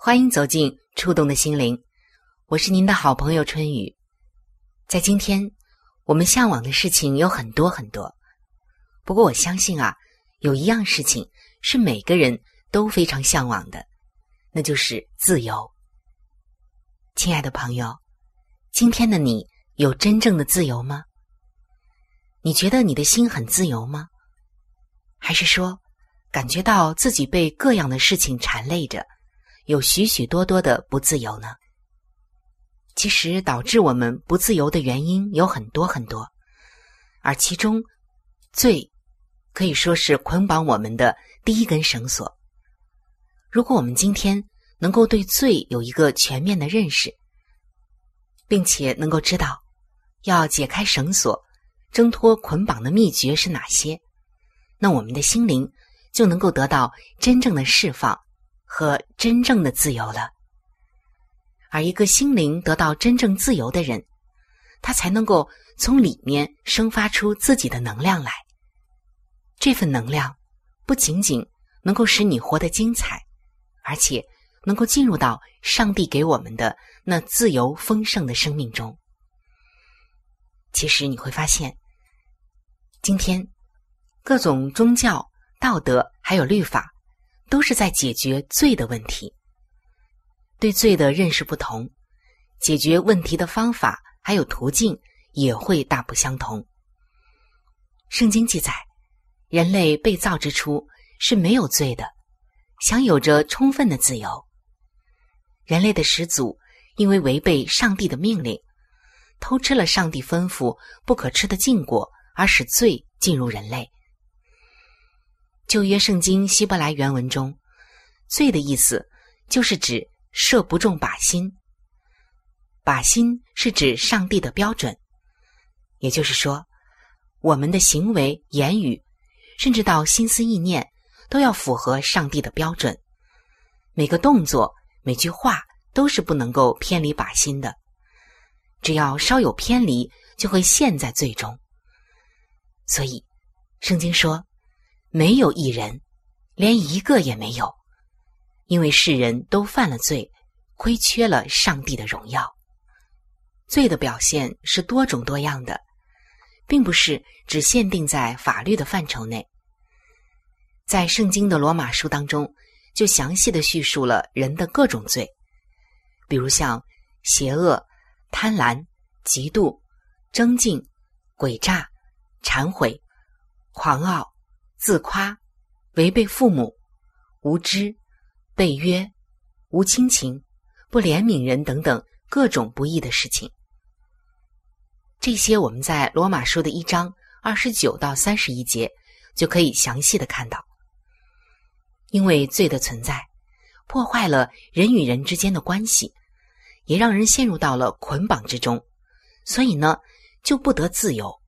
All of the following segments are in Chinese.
欢迎走进触动的心灵，我是您的好朋友春雨。在今天，我们向往的事情有很多很多。不过我相信啊，有一样事情是每个人都非常向往的，那就是自由。亲爱的朋友，今天的你有真正的自由吗？你觉得你的心很自由吗？还是说，感觉到自己被各样的事情缠累着，有许许多多的不自由呢？其实导致我们不自由的原因有很多很多，而其中罪。可以说是捆绑我们的第一根绳索。如果我们今天能够对罪有一个全面的认识，并且能够知道要解开绳索、挣脱捆绑的秘诀是哪些，那我们的心灵就能够得到真正的释放和真正的自由了。而一个心灵得到真正自由的人，他才能够从里面生发出自己的能量来。这份能量不仅仅能够使你活得精彩，而且能够进入到上帝给我们的那自由丰盛的生命中。其实你会发现，今天各种宗教、道德还有律法，都是在解决罪的问题。对罪的认识不同，解决问题的方法还有途径也会大不相同。圣经记载。人类被造之初是没有罪的，享有着充分的自由。人类的始祖因为违背上帝的命令，偷吃了上帝吩咐不可吃的禁果，而使罪进入人类。旧约圣经希伯来原文中，“罪”的意思就是指射不中靶心。靶心是指上帝的标准，也就是说，我们的行为、言语。甚至到心思意念都要符合上帝的标准，每个动作、每句话都是不能够偏离靶心的。只要稍有偏离，就会陷在罪中。所以，圣经说：“没有一人，连一个也没有，因为世人都犯了罪，亏缺了上帝的荣耀。”罪的表现是多种多样的。并不是只限定在法律的范畴内，在圣经的罗马书当中，就详细的叙述了人的各种罪，比如像邪恶、贪婪、嫉妒、争竞、诡诈、忏悔、狂傲、自夸、违背父母、无知、背约、无亲情、不怜悯人等等各种不义的事情。这些我们在罗马书的一章二十九到三十一节就可以详细的看到。因为罪的存在，破坏了人与人之间的关系，也让人陷入到了捆绑之中，所以呢，就不得自由。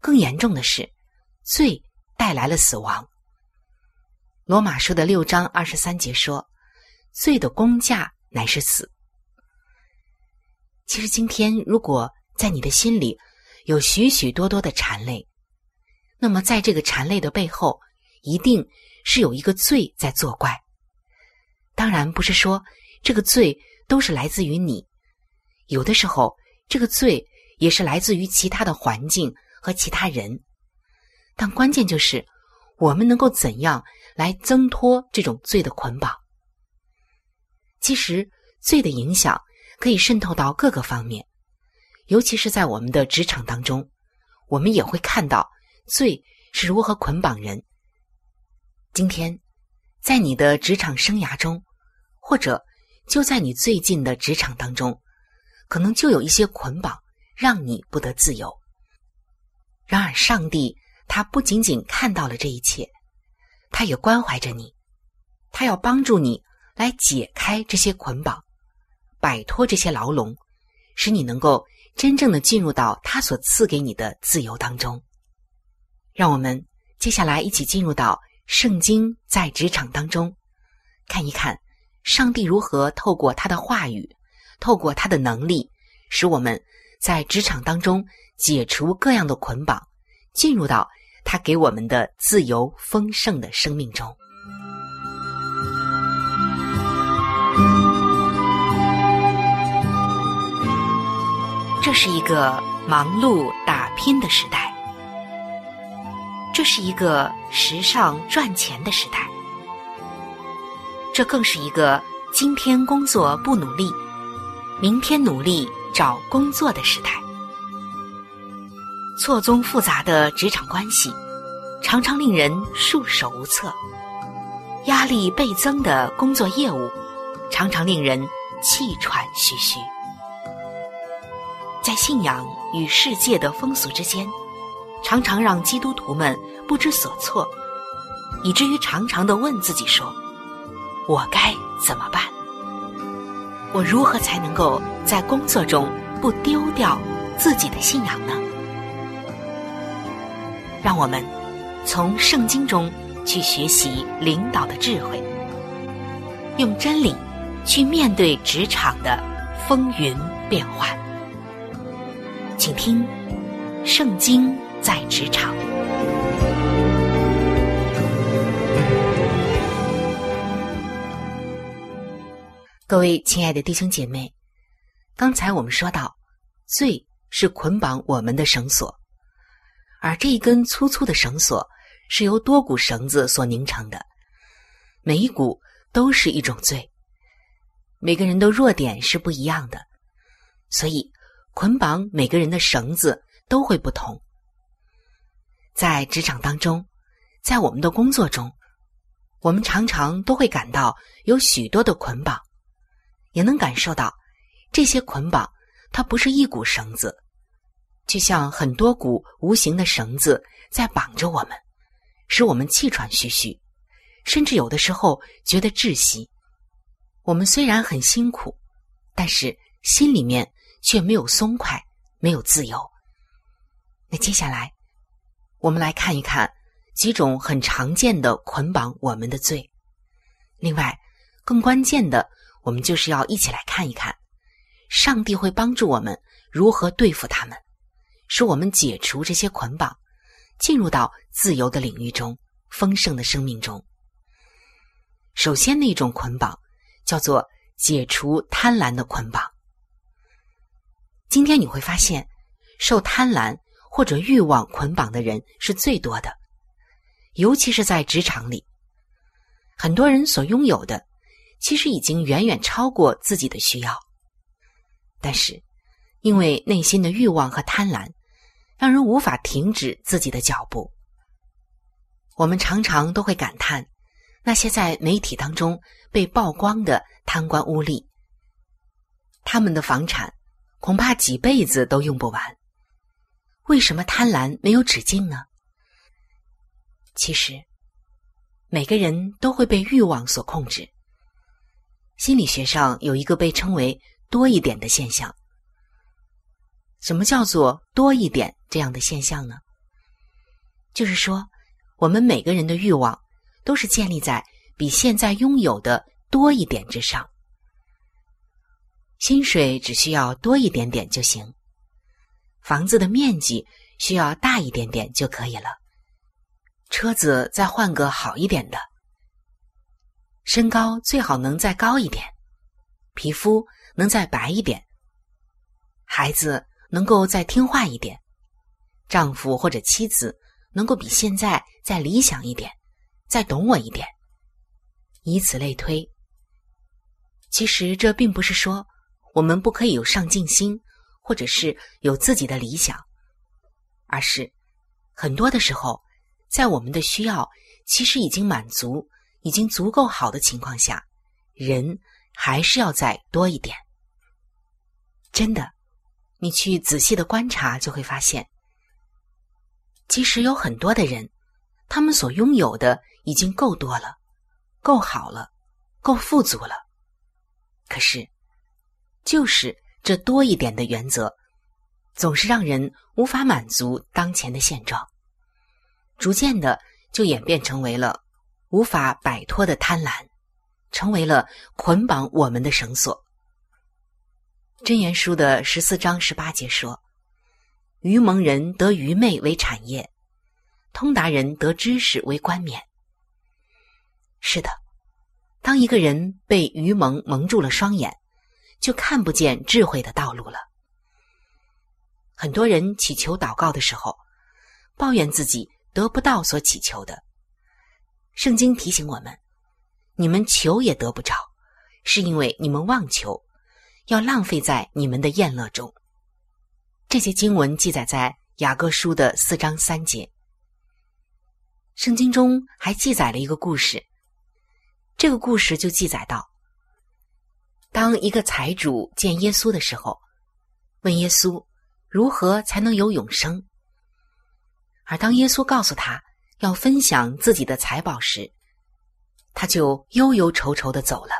更严重的是，罪带来了死亡。罗马书的六章二十三节说：“罪的工价乃是死，其实今天，如果在你的心里有许许多多的缠累，那么在这个缠累的背后，一定是有一个罪在作怪。当然，不是说这个罪都是来自于你，有的时候这个罪也是来自于其他的环境和其他人。但关键就是，我们能够怎样来挣脱这种罪的捆绑？其实，罪的影响。可以渗透到各个方面，尤其是在我们的职场当中，我们也会看到罪是如何捆绑人。今天，在你的职场生涯中，或者就在你最近的职场当中，可能就有一些捆绑让你不得自由。然而，上帝他不仅仅看到了这一切，他也关怀着你，他要帮助你来解开这些捆绑。摆脱这些牢笼，使你能够真正的进入到他所赐给你的自由当中。让我们接下来一起进入到圣经在职场当中，看一看上帝如何透过他的话语，透过他的能力，使我们在职场当中解除各样的捆绑，进入到他给我们的自由丰盛的生命中。这是一个忙碌打拼的时代，这是一个时尚赚钱的时代，这更是一个今天工作不努力，明天努力找工作的时代。错综复杂的职场关系，常常令人束手无策；压力倍增的工作业务，常常令人气喘吁吁。在信仰与世界的风俗之间，常常让基督徒们不知所措，以至于常常的问自己说：“我该怎么办？我如何才能够在工作中不丢掉自己的信仰呢？”让我们从圣经中去学习领导的智慧，用真理去面对职场的风云变幻。请听，《圣经》在职场。各位亲爱的弟兄姐妹，刚才我们说到，罪是捆绑我们的绳索，而这一根粗粗的绳索是由多股绳子所拧成的，每一股都是一种罪。每个人的弱点是不一样的，所以。捆绑每个人的绳子都会不同，在职场当中，在我们的工作中，我们常常都会感到有许多的捆绑，也能感受到这些捆绑，它不是一股绳子，就像很多股无形的绳子在绑着我们，使我们气喘吁吁，甚至有的时候觉得窒息。我们虽然很辛苦，但是心里面。却没有松快，没有自由。那接下来，我们来看一看几种很常见的捆绑我们的罪。另外，更关键的，我们就是要一起来看一看，上帝会帮助我们如何对付他们，使我们解除这些捆绑，进入到自由的领域中，丰盛的生命中。首先，那种捆绑叫做解除贪婪的捆绑。今天你会发现，受贪婪或者欲望捆绑的人是最多的，尤其是在职场里，很多人所拥有的其实已经远远超过自己的需要，但是因为内心的欲望和贪婪，让人无法停止自己的脚步。我们常常都会感叹那些在媒体当中被曝光的贪官污吏，他们的房产。恐怕几辈子都用不完。为什么贪婪没有止境呢？其实，每个人都会被欲望所控制。心理学上有一个被称为“多一点”的现象。什么叫做“多一点”这样的现象呢？就是说，我们每个人的欲望都是建立在比现在拥有的多一点之上。薪水只需要多一点点就行，房子的面积需要大一点点就可以了，车子再换个好一点的，身高最好能再高一点，皮肤能再白一点，孩子能够再听话一点，丈夫或者妻子能够比现在再理想一点，再懂我一点，以此类推。其实这并不是说。我们不可以有上进心，或者是有自己的理想，而是很多的时候，在我们的需要其实已经满足、已经足够好的情况下，人还是要再多一点。真的，你去仔细的观察，就会发现，其实有很多的人，他们所拥有的已经够多了，够好了，够富足了，可是。就是这多一点的原则，总是让人无法满足当前的现状，逐渐的就演变成为了无法摆脱的贪婪，成为了捆绑我们的绳索。真言书的十四章十八节说：“愚蒙人得愚昧为产业，通达人得知识为冠冕。”是的，当一个人被愚蒙蒙住了双眼。就看不见智慧的道路了。很多人祈求祷告的时候，抱怨自己得不到所祈求的。圣经提醒我们：你们求也得不着，是因为你们妄求，要浪费在你们的宴乐中。这些经文记载在雅各书的四章三节。圣经中还记载了一个故事，这个故事就记载到。当一个财主见耶稣的时候，问耶稣如何才能有永生。而当耶稣告诉他要分享自己的财宝时，他就忧忧愁愁的走了，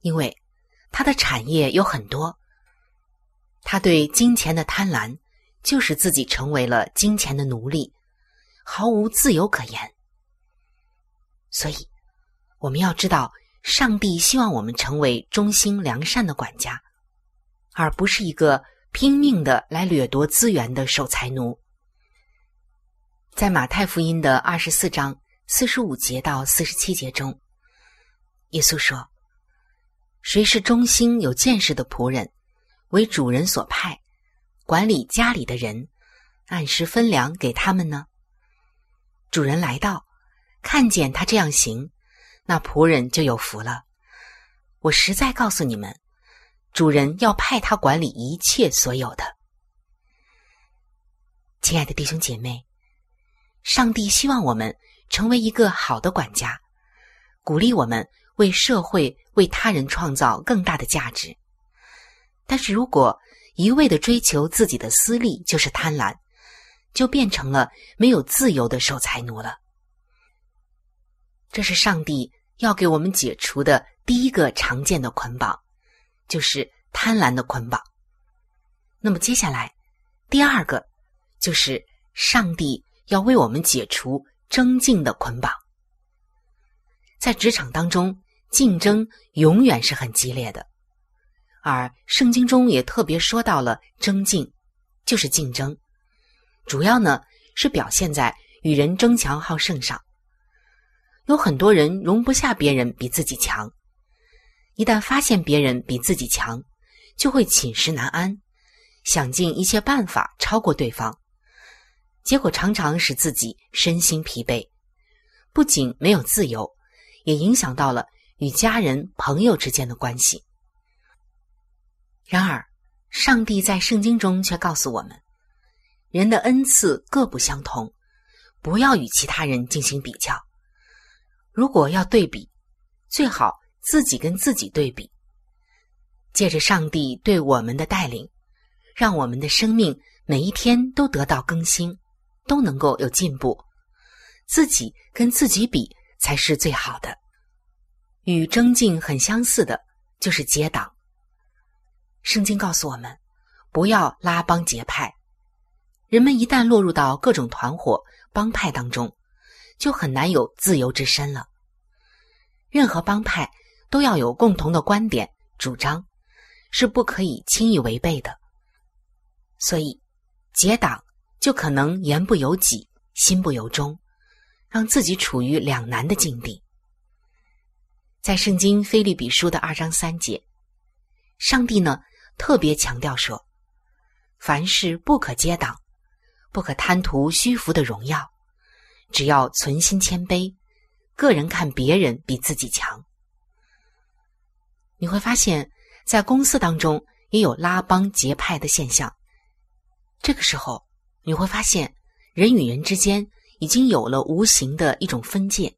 因为他的产业有很多，他对金钱的贪婪，就使自己成为了金钱的奴隶，毫无自由可言。所以，我们要知道。上帝希望我们成为忠心良善的管家，而不是一个拼命的来掠夺资源的守财奴。在马太福音的二十四章四十五节到四十七节中，耶稣说：“谁是忠心有见识的仆人，为主人所派，管理家里的人，按时分粮给他们呢？主人来到，看见他这样行。”那仆人就有福了。我实在告诉你们，主人要派他管理一切所有的。亲爱的弟兄姐妹，上帝希望我们成为一个好的管家，鼓励我们为社会、为他人创造更大的价值。但是如果一味的追求自己的私利，就是贪婪，就变成了没有自由的守财奴了。这是上帝要给我们解除的第一个常见的捆绑，就是贪婪的捆绑。那么接下来，第二个就是上帝要为我们解除争竞的捆绑。在职场当中，竞争永远是很激烈的，而圣经中也特别说到了争竞，就是竞争，主要呢是表现在与人争强好胜上。有很多人容不下别人比自己强，一旦发现别人比自己强，就会寝食难安，想尽一切办法超过对方，结果常常使自己身心疲惫，不仅没有自由，也影响到了与家人、朋友之间的关系。然而，上帝在圣经中却告诉我们，人的恩赐各不相同，不要与其他人进行比较。如果要对比，最好自己跟自己对比。借着上帝对我们的带领，让我们的生命每一天都得到更新，都能够有进步。自己跟自己比才是最好的。与争竞很相似的，就是结党。圣经告诉我们，不要拉帮结派。人们一旦落入到各种团伙、帮派当中。就很难有自由之身了。任何帮派都要有共同的观点、主张，是不可以轻易违背的。所以，结党就可能言不由己、心不由衷，让自己处于两难的境地。在圣经菲利比书的二章三节，上帝呢特别强调说：“凡事不可结党，不可贪图虚浮的荣耀，只要存心谦卑，个人看别人比自己强。”你会发现在公司当中也有拉帮结派的现象。这个时候，你会发现人与人之间已经有了无形的一种分界，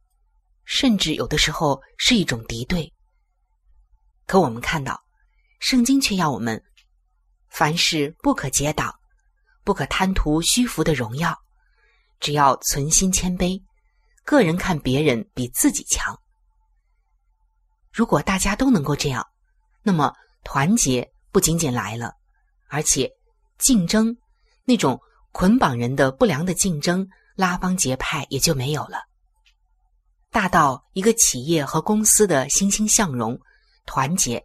甚至有的时候是一种敌对。可我们看到，圣经却要我们凡事不可结党，不可贪图虚浮的荣耀，只要存心谦卑，个人看别人比自己强。如果大家都能够这样，那么团结不仅仅来了，而且竞争。那种捆绑人的不良的竞争、拉帮结派也就没有了。大到一个企业和公司的欣欣向荣、团结，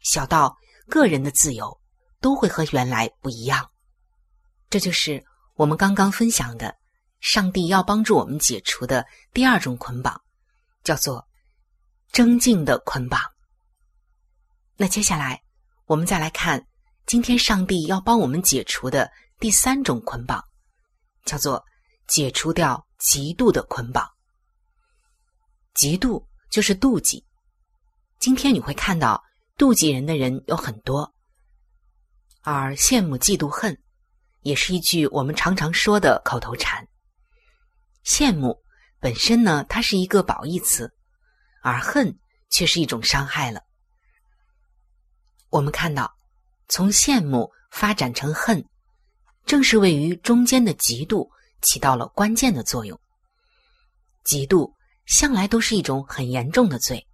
小到个人的自由，都会和原来不一样。这就是我们刚刚分享的，上帝要帮助我们解除的第二种捆绑，叫做争竞的捆绑。那接下来我们再来看，今天上帝要帮我们解除的。第三种捆绑，叫做解除掉嫉妒的捆绑。嫉妒就是妒忌。今天你会看到妒忌人的人有很多，而羡慕、嫉妒、恨，也是一句我们常常说的口头禅。羡慕本身呢，它是一个褒义词，而恨却是一种伤害了。我们看到，从羡慕发展成恨。正是位于中间的嫉妒起到了关键的作用。嫉妒向来都是一种很严重的罪，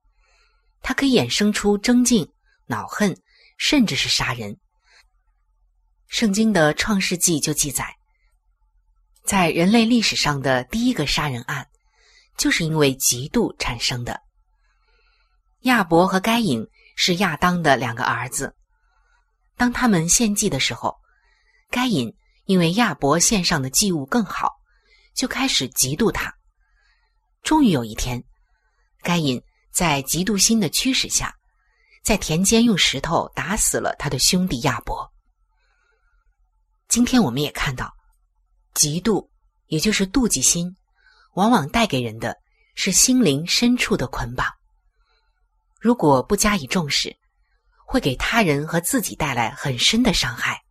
它可以衍生出争竞、恼恨，甚至是杀人。圣经的创世纪就记载，在人类历史上的第一个杀人案，就是因为嫉妒产生的。亚伯和该隐是亚当的两个儿子，当他们献祭的时候，该隐。因为亚伯献上的祭物更好，就开始嫉妒他。终于有一天，该隐在嫉妒心的驱使下，在田间用石头打死了他的兄弟亚伯。今天我们也看到，嫉妒也就是妒忌心，往往带给人的是心灵深处的捆绑。如果不加以重视，会给他人和自己带来很深的伤害。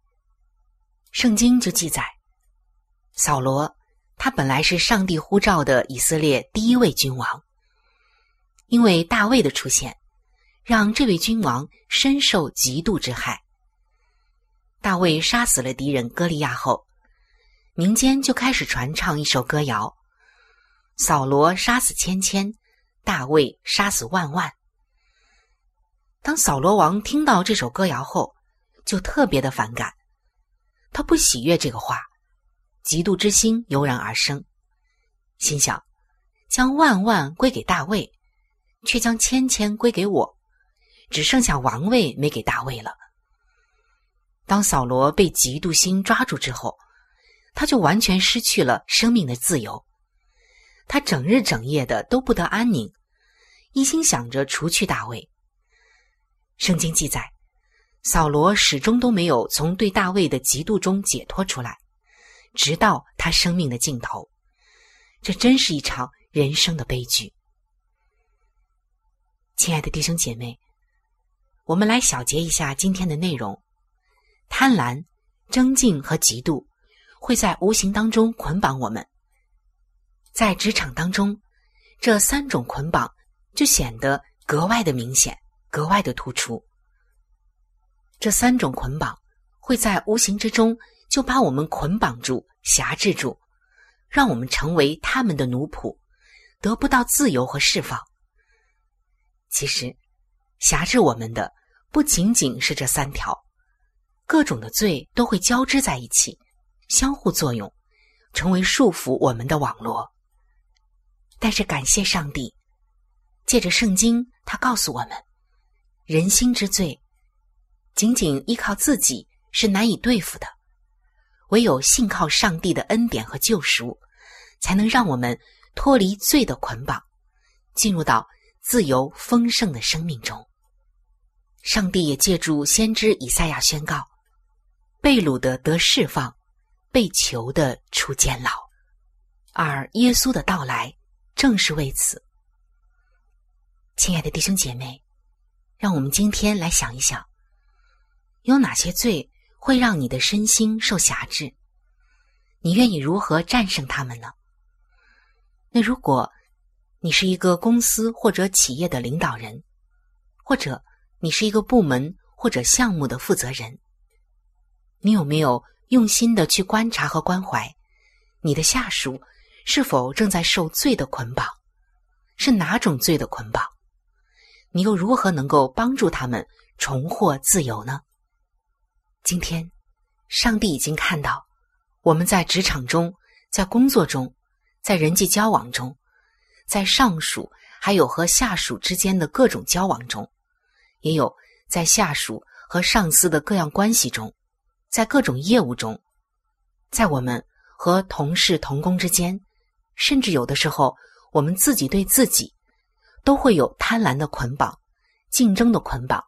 圣经就记载，扫罗他本来是上帝呼召的以色列第一位君王。因为大卫的出现，让这位君王深受嫉妒之害。大卫杀死了敌人歌利亚后，民间就开始传唱一首歌谣：“扫罗杀死千千，大卫杀死万万。”当扫罗王听到这首歌谣后，就特别的反感。他不喜悦这个话，嫉妒之心油然而生，心想：将万万归给大卫，却将千千归给我，只剩下王位没给大卫了。当扫罗被嫉妒心抓住之后，他就完全失去了生命的自由，他整日整夜的都不得安宁，一心想着除去大卫。圣经记载。扫罗始终都没有从对大卫的嫉妒中解脱出来，直到他生命的尽头。这真是一场人生的悲剧。亲爱的弟兄姐妹，我们来小结一下今天的内容：贪婪、争竞和嫉妒会在无形当中捆绑我们。在职场当中，这三种捆绑就显得格外的明显，格外的突出。这三种捆绑会在无形之中就把我们捆绑住、辖制住，让我们成为他们的奴仆，得不到自由和释放。其实，辖制我们的不仅仅是这三条，各种的罪都会交织在一起，相互作用，成为束缚我们的网络。但是，感谢上帝，借着圣经，他告诉我们，人心之罪。仅仅依靠自己是难以对付的，唯有信靠上帝的恩典和救赎，才能让我们脱离罪的捆绑，进入到自由丰盛的生命中。上帝也借助先知以赛亚宣告：被掳的得释放，被囚的出监牢。而耶稣的到来正是为此。亲爱的弟兄姐妹，让我们今天来想一想，有哪些罪会让你的身心受辖制？你愿意如何战胜他们呢？那如果你是一个公司或者企业的领导人，或者你是一个部门或者项目的负责人，你有没有用心的去观察和关怀你的下属是否正在受罪的捆绑？是哪种罪的捆绑？你又如何能够帮助他们重获自由呢？今天，上帝已经看到我们在职场中、在工作中、在人际交往中、在上属还有和下属之间的各种交往中。也有在下属和上司的各样关系中，在各种业务中，在我们和同事同工之间，甚至有的时候，我们自己对自己都会有贪婪的捆绑、竞争的捆绑，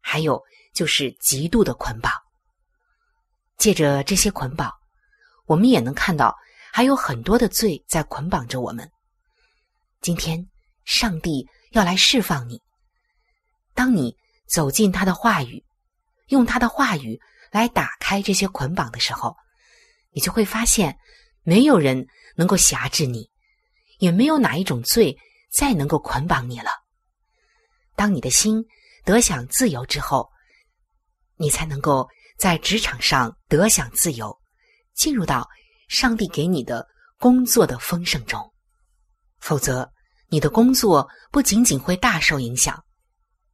还有就是极度的捆绑。借着这些捆绑，我们也能看到还有很多的罪在捆绑着我们。今天，上帝要来释放你。当你走进他的话语，用他的话语来打开这些捆绑的时候，你就会发现，没有人能够辖制你，也没有哪一种罪再能够捆绑你了。当你的心得享自由之后，你才能够在职场上得享自由，进入到上帝给你的工作的丰盛中。否则，你的工作不仅仅会大受影响。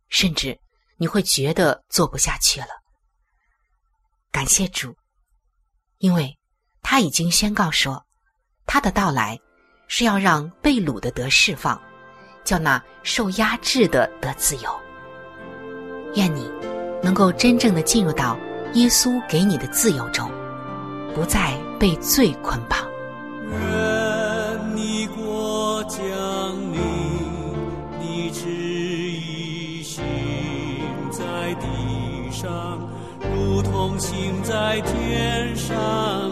甚至你会觉得做不下去了。感谢主，因为他已经宣告说，他的到来是要让被掳的得释放，叫那受压制的得自由。愿你能够真正的进入到耶稣给你的自由中，不再被罪捆绑。愿你国降临，你旨意行在地上，如同行在天上。